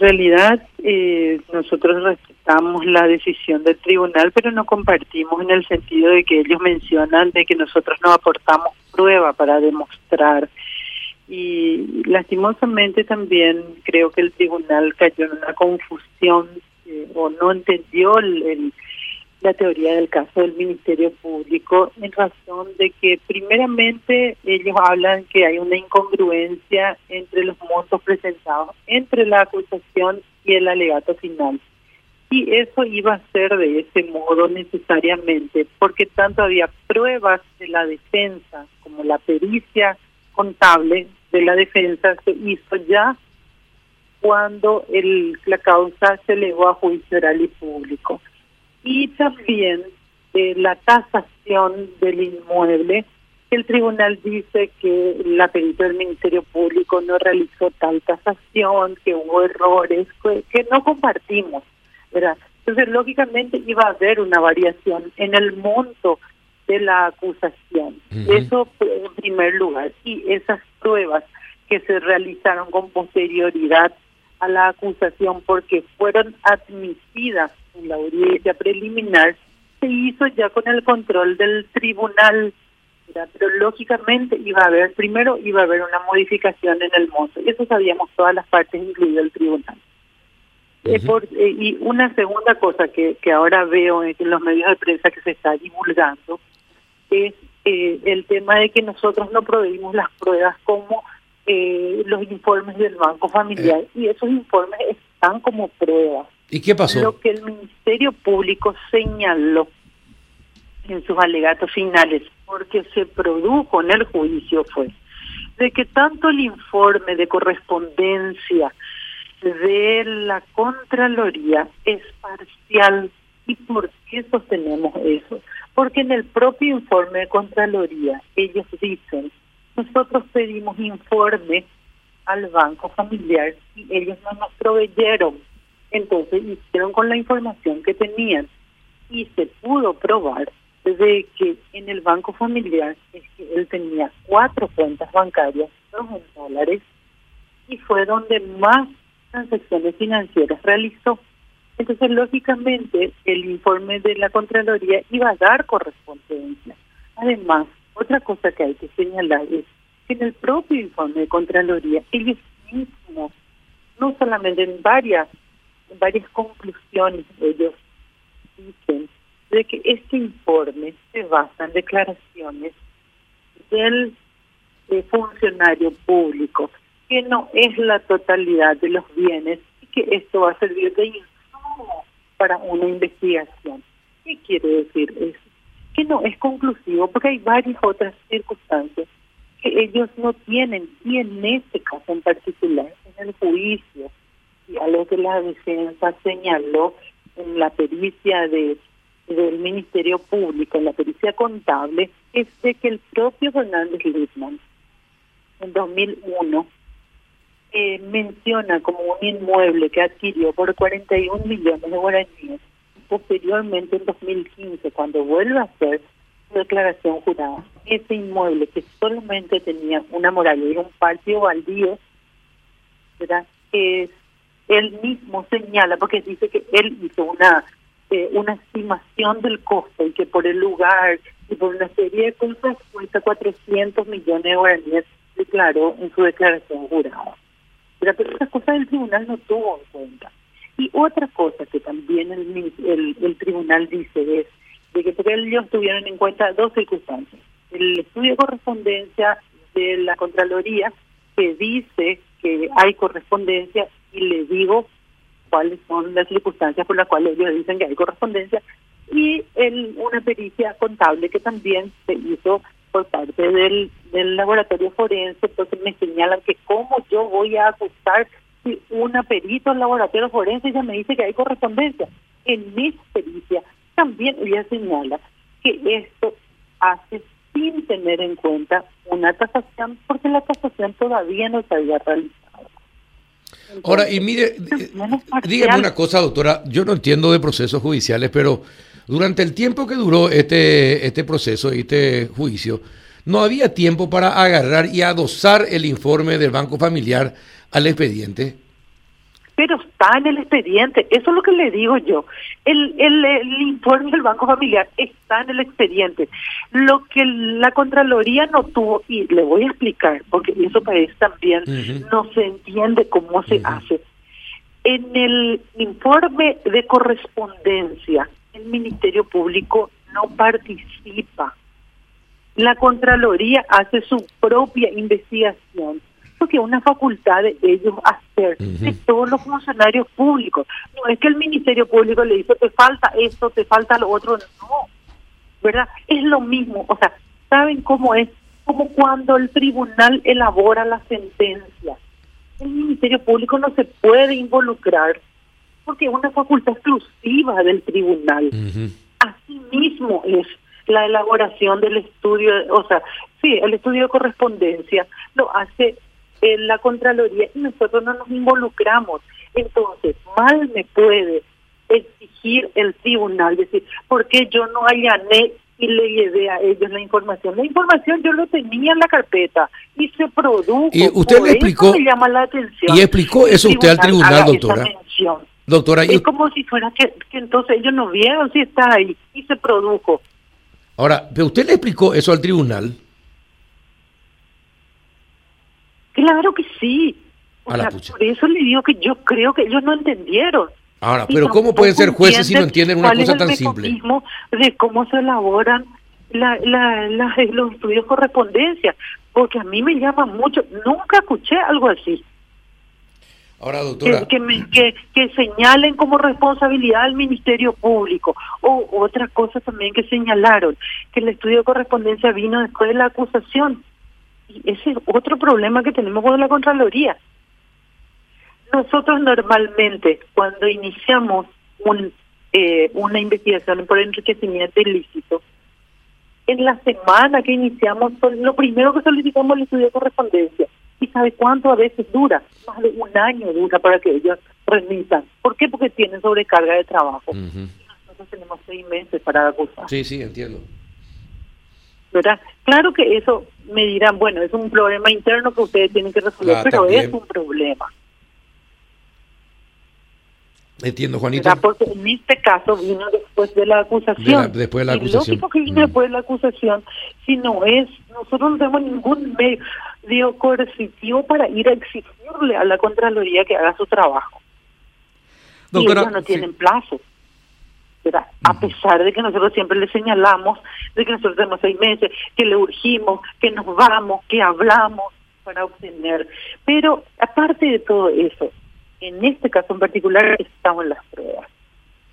realidad eh, nosotros respetamos la decisión del tribunal, pero no compartimos en el sentido de que ellos mencionan de que nosotros no aportamos prueba para demostrar. Y lastimosamente también creo que el tribunal cayó en una confusión eh, o no entendió el la teoría del caso del Ministerio Público en razón de que primeramente ellos hablan que hay una incongruencia entre los montos presentados entre la acusación y el alegato final. Y eso iba a ser de ese modo necesariamente, porque tanto había pruebas de la defensa como la pericia contable de la defensa se hizo ya cuando la causa se elevó a juicio oral y público y también de la tasación del inmueble. El tribunal dice que la perita del Ministerio Público no realizó tal tasación, que hubo errores, que, no compartimos, ¿verdad? Entonces, lógicamente iba a haber una variación en el monto de la acusación. Eso en primer lugar. Y esas pruebas que se realizaron con posterioridad a la acusación porque fueron admitidas en la audiencia preliminar, se hizo ya con el control del tribunal, pero lógicamente iba a haber, primero iba a haber una modificación en el monto, y eso sabíamos todas las partes, incluido el tribunal. Eh, eh, y una segunda cosa que, que ahora veo en los medios de prensa que se está divulgando es eh, el tema de que nosotros no proveímos las pruebas como eh, los informes del Banco Familiar y esos informes están como pruebas. ¿Y qué pasó? Lo que el Ministerio Público señaló en sus alegatos finales, porque se produjo en el juicio, fue de que tanto el informe de correspondencia de la Contraloría es parcial. ¿Y por qué sostenemos eso? Porque en el propio informe de Contraloría ellos dicen nosotros pedimos informe al banco familiar y ellos no nos proveyeron. Entonces hicieron con la información que tenían y se pudo probar de que en el banco familiar es que él tenía cuatro cuentas bancarias, dos en dólares, y fue donde más transacciones financieras realizó. Entonces, lógicamente, el informe de la Contraloría iba a dar correspondencia. Además, otra cosa que hay que señalar es que en el propio informe de Contraloría, ellos mismos, no solamente en varias, varias conclusiones, ellos dicen de que este informe se basa en declaraciones del funcionario público, que no es la totalidad de los bienes y que esto va a servir de insumo para una investigación. ¿Qué quiere decir eso? que no es conclusivo porque hay varias otras circunstancias que ellos no tienen y en este caso en particular en el juicio lo que la defensa señaló en la pericia de del Ministerio Público, en la pericia contable, es de que el propio Fernández Littman en 2001 eh, menciona como un inmueble que adquirió por 41 millones de guaraníes posteriormente en 2015, cuando vuelve a hacer su declaración jurada, ese inmueble que solamente tenía una muralla y un patio baldío, ¿verdad? Él mismo señala, porque dice que él hizo una eh, una estimación del costo y que por el lugar y por una serie de cosas cuesta 400 millones de guaraníes, declaró en su declaración jurada. Pero esas cosas el tribunal no tuvo en cuenta. Y otra cosa que también el, el, tribunal dice es de que ellos tuvieron en cuenta dos circunstancias. El estudio de correspondencia de la Contraloría que dice que hay correspondencia y le digo cuáles son las circunstancias por las cuales ellos dicen que hay correspondencia y el, una pericia contable que también se hizo por parte del, laboratorio forense, entonces me señalan que cómo yo voy a acusar si una perito en laboratorio forense ya me dice que hay correspondencia. En mi pericia también ella señala que esto hace sin tener en cuenta una tasación, porque la tasación todavía no se había realizado. Ahora, y mire, dígame una cosa, doctora, yo no entiendo de procesos judiciales, pero durante el tiempo que duró este, este proceso, este juicio, no había tiempo para agarrar y adosar el informe del Banco Familiar al expediente? Pero está en el expediente. Eso es lo que le digo yo. El, el, el, informe del Banco Familiar está en el expediente. Lo que la Contraloría no tuvo, y le voy a explicar, porque eso parece también no se entiende cómo se hace. En el informe de correspondencia, el Ministerio Público no participa. La Contraloría hace su propia investigación que es una facultad de ellos hacer, de todos los funcionarios públicos. No es que el Ministerio Público le dice, te falta esto, te falta lo otro, no, ¿verdad? Es lo mismo, o sea, ¿saben cómo es? Como cuando el tribunal elabora la sentencia. El Ministerio Público no se puede involucrar porque es una facultad exclusiva del tribunal. Así mismo es la elaboración del estudio, o sea, sí, el estudio de correspondencia lo hace en la Contraloría y nosotros no nos involucramos. Entonces, mal me puede exigir el tribunal, decir, porque yo no allané y le llevé a ellos la información. La información yo lo tenía en la carpeta y se produjo. Y usted le explicó. llama la atención. Y explicó eso usted al tribunal, doctora. Doctora, es como si fuera que, que, entonces ellos no vieron si está ahí y se produjo. Ahora, pero usted le explicó eso al tribunal. Claro que sí. por eso le digo que yo creo que ellos no entendieron. Ahora, pero ¿cómo pueden ser jueces si no entienden una cosa tan simple? de cómo se elaboran la, la, los estudios correspondencia, porque a mí me llama mucho, nunca escuché algo así. Ahora, doctora. Que, que, que, señalen como responsabilidad al Ministerio Público. O otra cosa también que señalaron, que el estudio de correspondencia vino después de la acusación ese es otro problema que tenemos con la Contraloría. Nosotros normalmente, cuando iniciamos un, eh, una investigación por enriquecimiento ilícito, en la semana que iniciamos, lo primero que solicitamos el estudio de correspondencia. ¿Y sabe cuánto a veces dura? Más de un año dura para que ellos remitan. ¿Por qué? Porque tienen sobrecarga de trabajo. Nosotros tenemos seis meses para acusar. Sí, sí, entiendo. ¿Verdad? Claro que eso me dirán, bueno, es un problema interno que ustedes tienen que resolver, ah, pero es un problema. Entiendo, Juanita. Porque en este caso vino después de la acusación. después de la acusación. lógico que vino después de la acusación, si no es, nosotros no tenemos ningún medio coercitivo para ir a exigirle a la Contraloría que haga su trabajo. Doctora, y ellos no tienen plazo. A pesar de que nosotros siempre le señalamos, de que nosotros tenemos seis meses, que le urgimos, que nos vamos, que hablamos para obtener. Pero aparte de todo eso, en este caso en particular estaban las pruebas.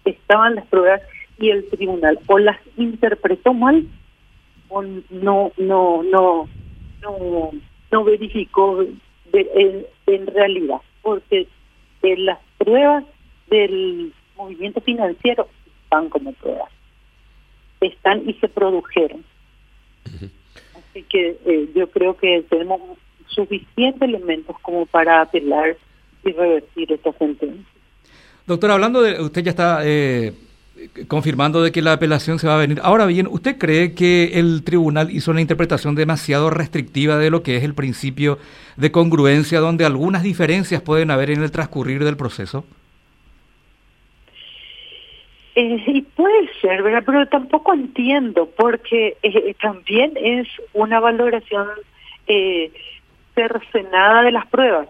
Estaban las pruebas y el tribunal o las interpretó mal o no no no no no verificó en, en realidad porque las pruebas del movimiento financiero están como pruebas. Están y se produjeron. Así que eh, yo creo que tenemos suficientes elementos como para apelar y revertir esta sentencia. Doctora, hablando de, usted ya está eh, confirmando de que la apelación se va a venir. Ahora bien, ¿usted cree que el tribunal hizo una interpretación demasiado restrictiva de lo que es el principio de congruencia, donde algunas diferencias pueden haber en el transcurrir del proceso? Eh, y puede ser, ¿verdad? Pero tampoco entiendo, porque eh, también es una valoración eh, de las pruebas.